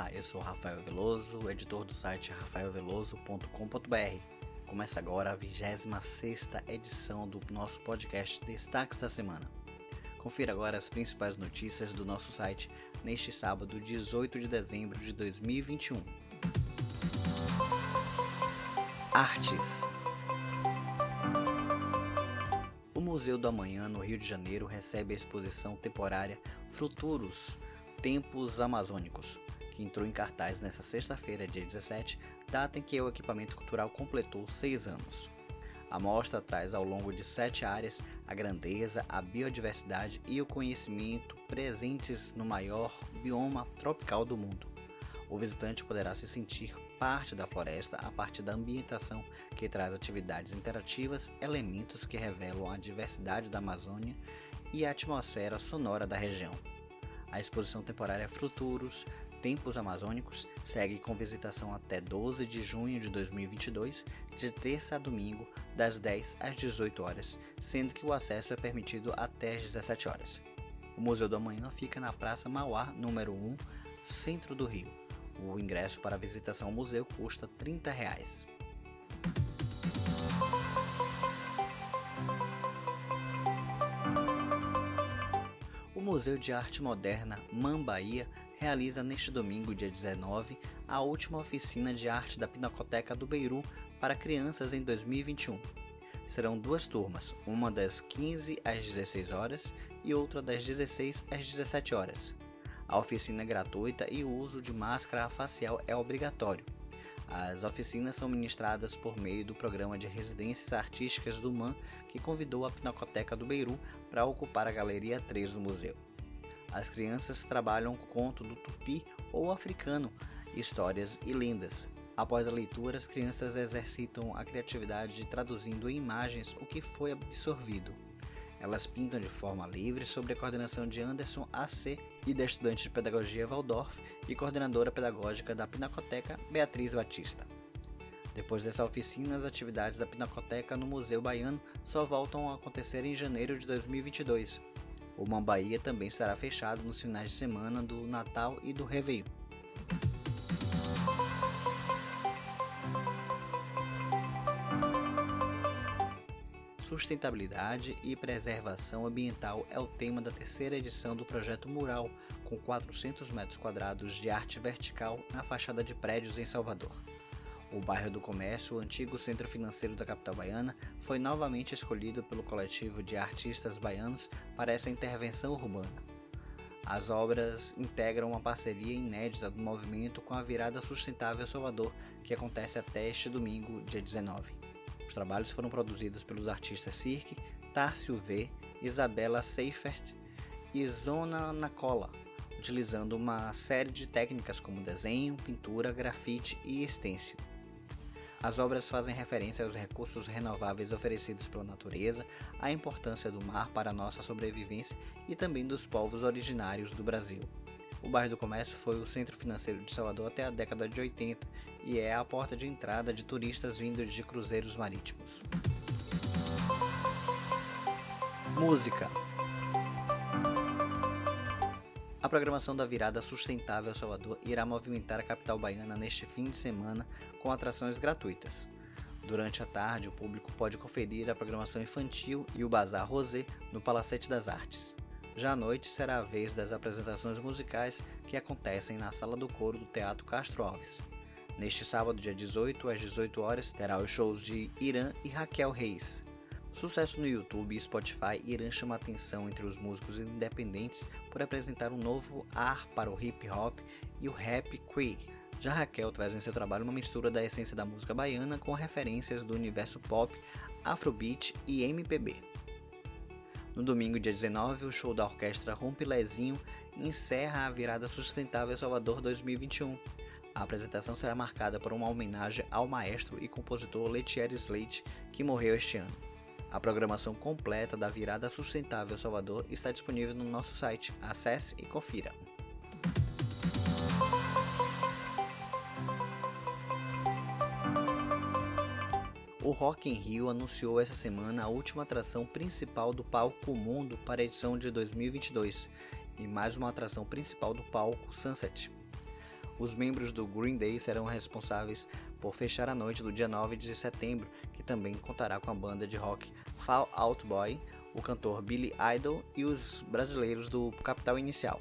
Olá, eu sou Rafael Veloso, editor do site rafaelveloso.com.br. Começa agora a 26 edição do nosso podcast Destaques da Semana. Confira agora as principais notícias do nosso site neste sábado, 18 de dezembro de 2021. Artes O Museu do Amanhã, no Rio de Janeiro, recebe a exposição temporária Fruturos Tempos Amazônicos, entrou em cartaz nesta sexta-feira, dia 17, data em que o equipamento cultural completou seis anos. A mostra traz ao longo de sete áreas a grandeza, a biodiversidade e o conhecimento presentes no maior bioma tropical do mundo. O visitante poderá se sentir parte da floresta a partir da ambientação que traz atividades interativas, elementos que revelam a diversidade da Amazônia e a atmosfera sonora da região. A exposição temporária Fruturos Tempos Amazônicos segue com visitação até 12 de junho de 2022, de terça a domingo, das 10 às 18 horas, sendo que o acesso é permitido até às 17 horas. O Museu do Amanhã fica na Praça Mauá, número 1, centro do Rio. O ingresso para a visitação ao museu custa 30 reais. O Museu de Arte Moderna Man Bahia realiza neste domingo, dia 19, a última oficina de arte da Pinacoteca do Beiru para crianças em 2021. Serão duas turmas, uma das 15 às 16 horas e outra das 16 às 17 horas. A oficina é gratuita e o uso de máscara facial é obrigatório. As oficinas são ministradas por meio do programa de residências artísticas do MAN, que convidou a Pinacoteca do Beiru para ocupar a Galeria 3 do museu. As crianças trabalham com conto do tupi ou africano, histórias e lendas. Após a leitura, as crianças exercitam a criatividade traduzindo em imagens o que foi absorvido. Elas pintam de forma livre sob a coordenação de Anderson AC e da estudante de pedagogia Waldorf e coordenadora pedagógica da Pinacoteca Beatriz Batista. Depois dessa oficina, as atividades da Pinacoteca no Museu Baiano só voltam a acontecer em janeiro de 2022, o Mambaía também estará fechado nos finais de semana do Natal e do Réveillon. Sustentabilidade e preservação ambiental é o tema da terceira edição do projeto Mural, com 400 metros quadrados de arte vertical na fachada de prédios em Salvador. O bairro do Comércio, o antigo centro financeiro da capital baiana, foi novamente escolhido pelo coletivo de artistas baianos para essa intervenção urbana. As obras integram uma parceria inédita do movimento com a Virada Sustentável Salvador, que acontece até este domingo, dia 19. Os trabalhos foram produzidos pelos artistas Cirque, Tárcio V, Isabela Seifert e Zona Nacola, utilizando uma série de técnicas como desenho, pintura, grafite e estêncil. As obras fazem referência aos recursos renováveis oferecidos pela natureza, à importância do mar para a nossa sobrevivência e também dos povos originários do Brasil. O bairro do Comércio foi o centro financeiro de Salvador até a década de 80 e é a porta de entrada de turistas vindos de cruzeiros marítimos. Música a programação da Virada Sustentável Salvador irá movimentar a capital baiana neste fim de semana com atrações gratuitas. Durante a tarde, o público pode conferir a programação infantil e o Bazar Rosé no Palacete das Artes. Já à noite será a vez das apresentações musicais que acontecem na Sala do Coro do Teatro Castro Alves. Neste sábado, dia 18 às 18 horas, terá os shows de Irã e Raquel Reis. Sucesso no YouTube e Spotify, Irã chama atenção entre os músicos independentes por apresentar um novo ar para o hip hop e o rap queer. Já Raquel traz em seu trabalho uma mistura da essência da música baiana com referências do universo pop, afrobeat e MPB. No domingo, dia 19, o show da orquestra Rompe Lezinho encerra a virada sustentável Salvador 2021. A apresentação será marcada por uma homenagem ao maestro e compositor Letieri Slate, que morreu este ano. A programação completa da Virada Sustentável Salvador está disponível no nosso site. Acesse e confira. O Rock in Rio anunciou essa semana a última atração principal do Palco Mundo para a edição de 2022 e mais uma atração principal do Palco Sunset. os membros do Green Day serão responsáveis por fechar a noite do dia 9 de setembro, que também contará com a banda de rock Fall Out Boy, o cantor Billy Idol e os brasileiros do Capital Inicial.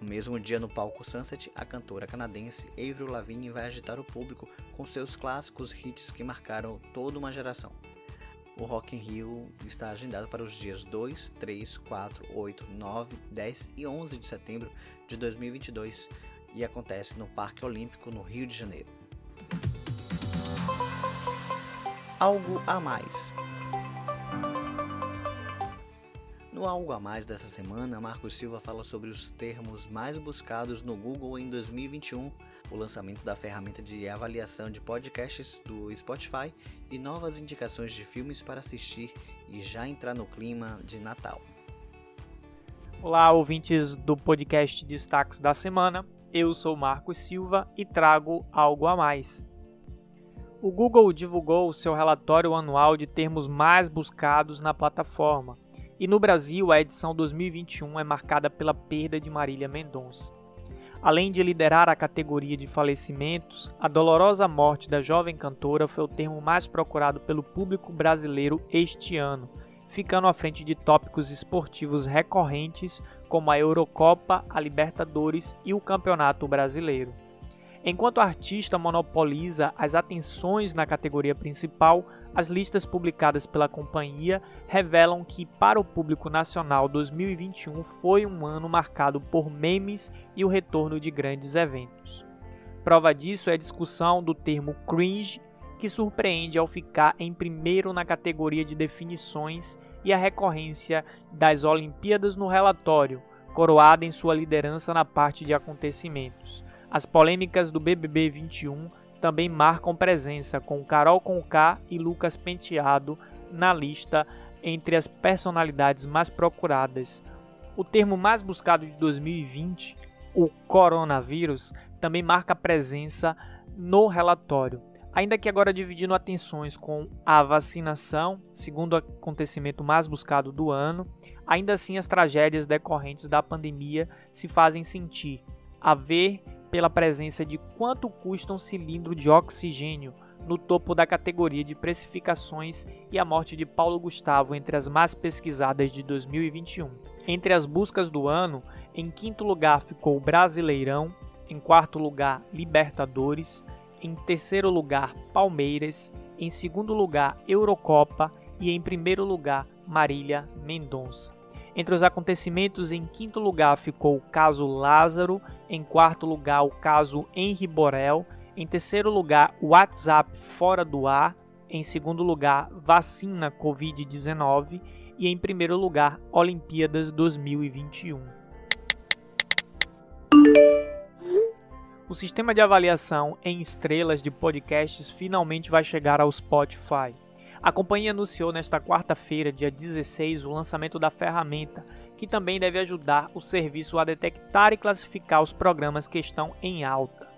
No mesmo dia, no palco Sunset, a cantora canadense Avril Lavigne vai agitar o público com seus clássicos hits que marcaram toda uma geração. O Rock in Rio está agendado para os dias 2, 3, 4, 8, 9, 10 e 11 de setembro de 2022 e acontece no Parque Olímpico no Rio de Janeiro. Algo a mais. No Algo a Mais dessa semana, Marcos Silva fala sobre os termos mais buscados no Google em 2021 o lançamento da ferramenta de avaliação de podcasts do Spotify e novas indicações de filmes para assistir e já entrar no clima de Natal. Olá, ouvintes do podcast Destaques da Semana. Eu sou Marcos Silva e trago algo a mais. O Google divulgou seu relatório anual de termos mais buscados na plataforma, e no Brasil a edição 2021 é marcada pela perda de Marília Mendonça. Além de liderar a categoria de falecimentos, a dolorosa morte da jovem cantora foi o termo mais procurado pelo público brasileiro este ano, ficando à frente de tópicos esportivos recorrentes como a Eurocopa, a Libertadores e o Campeonato Brasileiro. Enquanto o artista monopoliza as atenções na categoria principal, as listas publicadas pela companhia revelam que, para o público nacional, 2021 foi um ano marcado por memes e o retorno de grandes eventos. Prova disso é a discussão do termo cringe, que surpreende ao ficar em primeiro na categoria de definições e a recorrência das Olimpíadas no relatório, coroada em sua liderança na parte de acontecimentos. As polêmicas do BBB 21 também marcam presença, com Carol Conká e Lucas Penteado na lista entre as personalidades mais procuradas. O termo mais buscado de 2020, o coronavírus, também marca presença no relatório. Ainda que agora dividindo atenções com a vacinação, segundo o acontecimento mais buscado do ano, ainda assim as tragédias decorrentes da pandemia se fazem sentir. A ver pela presença de quanto custa um cilindro de oxigênio no topo da categoria de precificações e a morte de Paulo Gustavo entre as mais pesquisadas de 2021. Entre as buscas do ano, em quinto lugar ficou Brasileirão, em quarto lugar Libertadores, em terceiro lugar Palmeiras, em segundo lugar Eurocopa e em primeiro lugar Marília Mendonça. Entre os acontecimentos, em quinto lugar ficou o caso Lázaro, em quarto lugar o caso Henri Borel, em terceiro lugar WhatsApp fora do ar, em segundo lugar vacina Covid-19 e em primeiro lugar Olimpíadas 2021. O sistema de avaliação em estrelas de podcasts finalmente vai chegar ao Spotify. A companhia anunciou nesta quarta-feira, dia 16, o lançamento da ferramenta, que também deve ajudar o serviço a detectar e classificar os programas que estão em alta.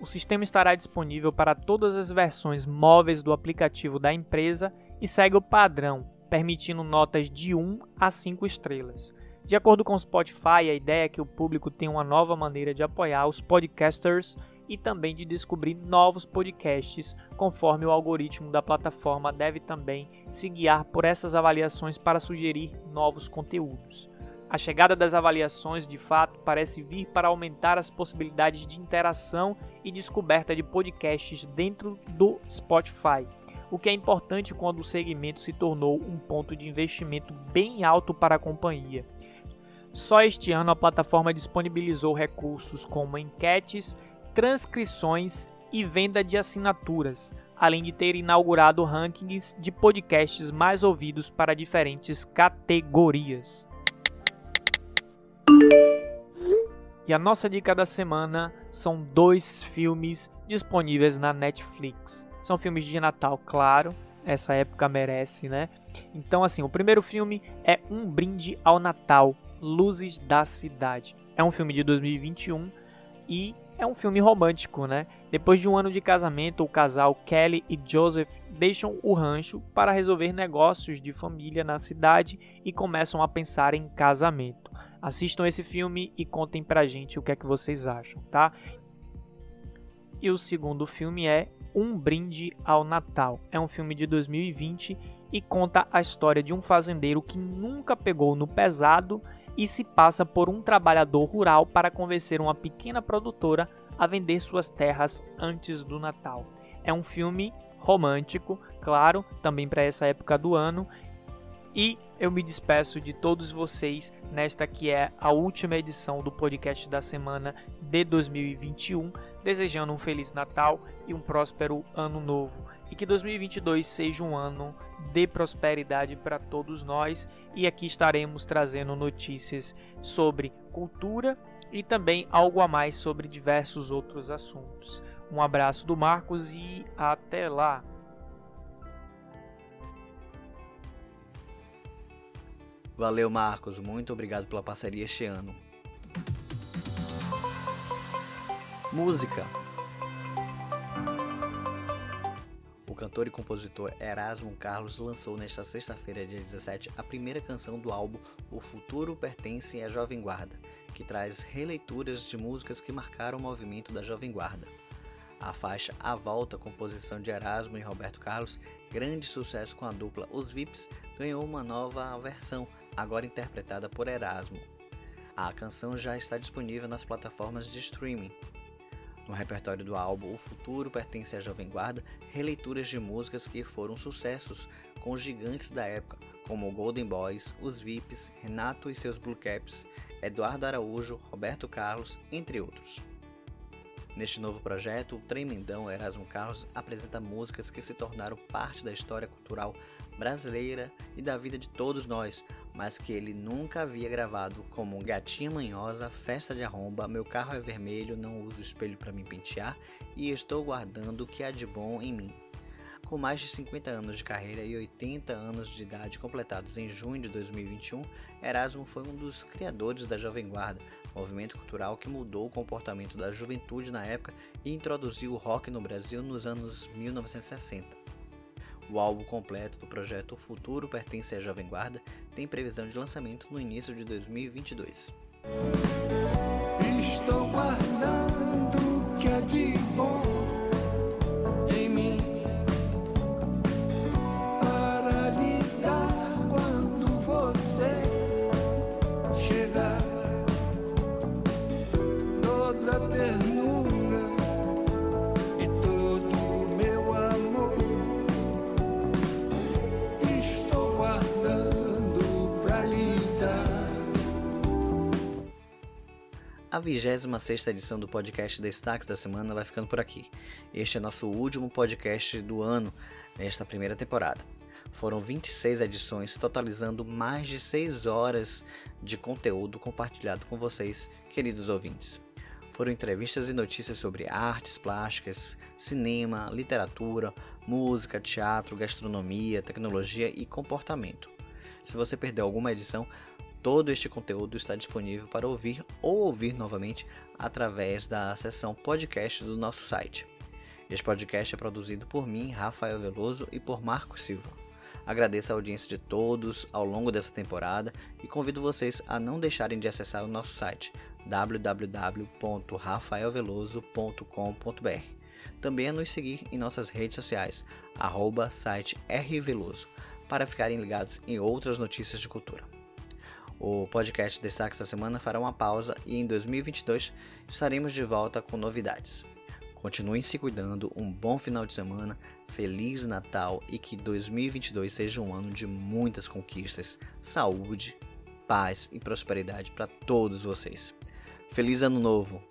O sistema estará disponível para todas as versões móveis do aplicativo da empresa e segue o padrão, permitindo notas de 1 a 5 estrelas. De acordo com o Spotify, a ideia é que o público tenha uma nova maneira de apoiar os podcasters e também de descobrir novos podcasts, conforme o algoritmo da plataforma deve também se guiar por essas avaliações para sugerir novos conteúdos. A chegada das avaliações, de fato, parece vir para aumentar as possibilidades de interação e descoberta de podcasts dentro do Spotify, o que é importante quando o segmento se tornou um ponto de investimento bem alto para a companhia. Só este ano a plataforma disponibilizou recursos como enquetes, transcrições e venda de assinaturas, além de ter inaugurado rankings de podcasts mais ouvidos para diferentes categorias. E a nossa dica da semana são dois filmes disponíveis na Netflix. São filmes de Natal, claro, essa época merece, né? Então, assim, o primeiro filme é Um Brinde ao Natal, Luzes da Cidade. É um filme de 2021 e é um filme romântico, né? Depois de um ano de casamento, o casal Kelly e Joseph deixam o rancho para resolver negócios de família na cidade e começam a pensar em casamento. Assistam esse filme e contem pra gente o que é que vocês acham, tá? E o segundo filme é Um Brinde ao Natal. É um filme de 2020 e conta a história de um fazendeiro que nunca pegou no pesado e se passa por um trabalhador rural para convencer uma pequena produtora a vender suas terras antes do Natal. É um filme romântico, claro, também para essa época do ano. E eu me despeço de todos vocês nesta que é a última edição do podcast da semana de 2021, desejando um feliz Natal e um próspero ano novo. E que 2022 seja um ano de prosperidade para todos nós. E aqui estaremos trazendo notícias sobre cultura e também algo a mais sobre diversos outros assuntos. Um abraço do Marcos e até lá! Valeu, Marcos. Muito obrigado pela parceria este ano. Música. O cantor e compositor Erasmo Carlos lançou nesta sexta-feira, dia 17, a primeira canção do álbum O Futuro Pertence à Jovem Guarda, que traz releituras de músicas que marcaram o movimento da Jovem Guarda. A faixa A Volta, composição de Erasmo e Roberto Carlos, grande sucesso com a dupla Os Vips, ganhou uma nova versão, agora interpretada por Erasmo. A canção já está disponível nas plataformas de streaming. No repertório do álbum O Futuro Pertence à Jovem Guarda, releituras de músicas que foram sucessos com gigantes da época, como Golden Boys, Os Vips, Renato e seus Blue Caps, Eduardo Araújo, Roberto Carlos, entre outros. Neste novo projeto, o tremendão Erasmo Carlos apresenta músicas que se tornaram parte da história cultural brasileira e da vida de todos nós, mas que ele nunca havia gravado, como Gatinha Manhosa, Festa de Arromba, Meu Carro é Vermelho, Não Uso Espelho para Me Pentear e Estou Guardando o que há de bom em mim. Com mais de 50 anos de carreira e 80 anos de idade completados em junho de 2021, Erasmo foi um dos criadores da Jovem Guarda, movimento cultural que mudou o comportamento da juventude na época e introduziu o rock no Brasil nos anos 1960. O álbum completo do projeto Futuro Pertence à Jovem Guarda tem previsão de lançamento no início de 2022. Estou guardando que é de bom 26 edição do podcast Destaques da Semana vai ficando por aqui. Este é nosso último podcast do ano nesta primeira temporada. Foram 26 edições, totalizando mais de 6 horas de conteúdo compartilhado com vocês, queridos ouvintes. Foram entrevistas e notícias sobre artes plásticas, cinema, literatura, música, teatro, gastronomia, tecnologia e comportamento. Se você perdeu alguma edição, todo este conteúdo está disponível para ouvir ou ouvir novamente através da seção podcast do nosso site. Este podcast é produzido por mim, Rafael Veloso, e por Marco Silva. Agradeço a audiência de todos ao longo dessa temporada e convido vocês a não deixarem de acessar o nosso site www.rafaelveloso.com.br. Também a nos seguir em nossas redes sociais, arroba site rveloso, para ficarem ligados em outras notícias de cultura. O podcast Destaques da Semana fará uma pausa e em 2022 estaremos de volta com novidades. Continuem se cuidando, um bom final de semana, Feliz Natal e que 2022 seja um ano de muitas conquistas, saúde, paz e prosperidade para todos vocês. Feliz Ano Novo!